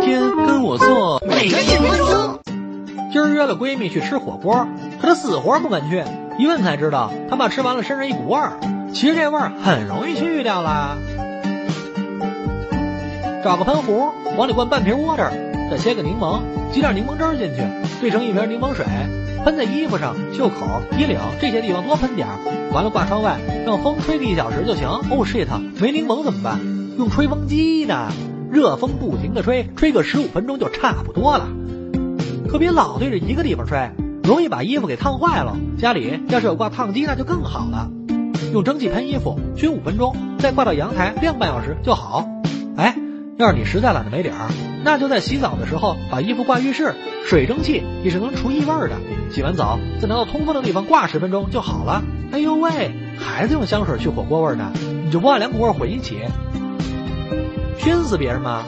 天跟我做。每日一分钟。今儿约了闺蜜去吃火锅，可她死活不肯去。一问才知道，她怕吃完了身上一股味儿。其实这味儿很容易去掉啦。找个喷壶，往里灌半瓶 water，再切个柠檬，挤点柠檬汁进去，兑成一瓶柠檬水，喷在衣服上、袖口、衣领这些地方多喷点儿。完了挂窗外，让风吹个一小时就行。哦 shit，没柠檬怎么办？用吹风机呢，热风不停的吹，吹个十五分钟就差不多了。可别老对着一个地方吹，容易把衣服给烫坏了。家里要是有挂烫机，那就更好了。用蒸汽喷衣服，熏五分钟，再挂到阳台晾半小时就好。哎，要是你实在懒得没理儿，那就在洗澡的时候把衣服挂浴室，水蒸气也是能除异味的。洗完澡再拿到通风的地方挂十分钟就好了。哎呦喂，孩子用香水去火锅味呢，你就不怕两股味混一起，熏死别人吗？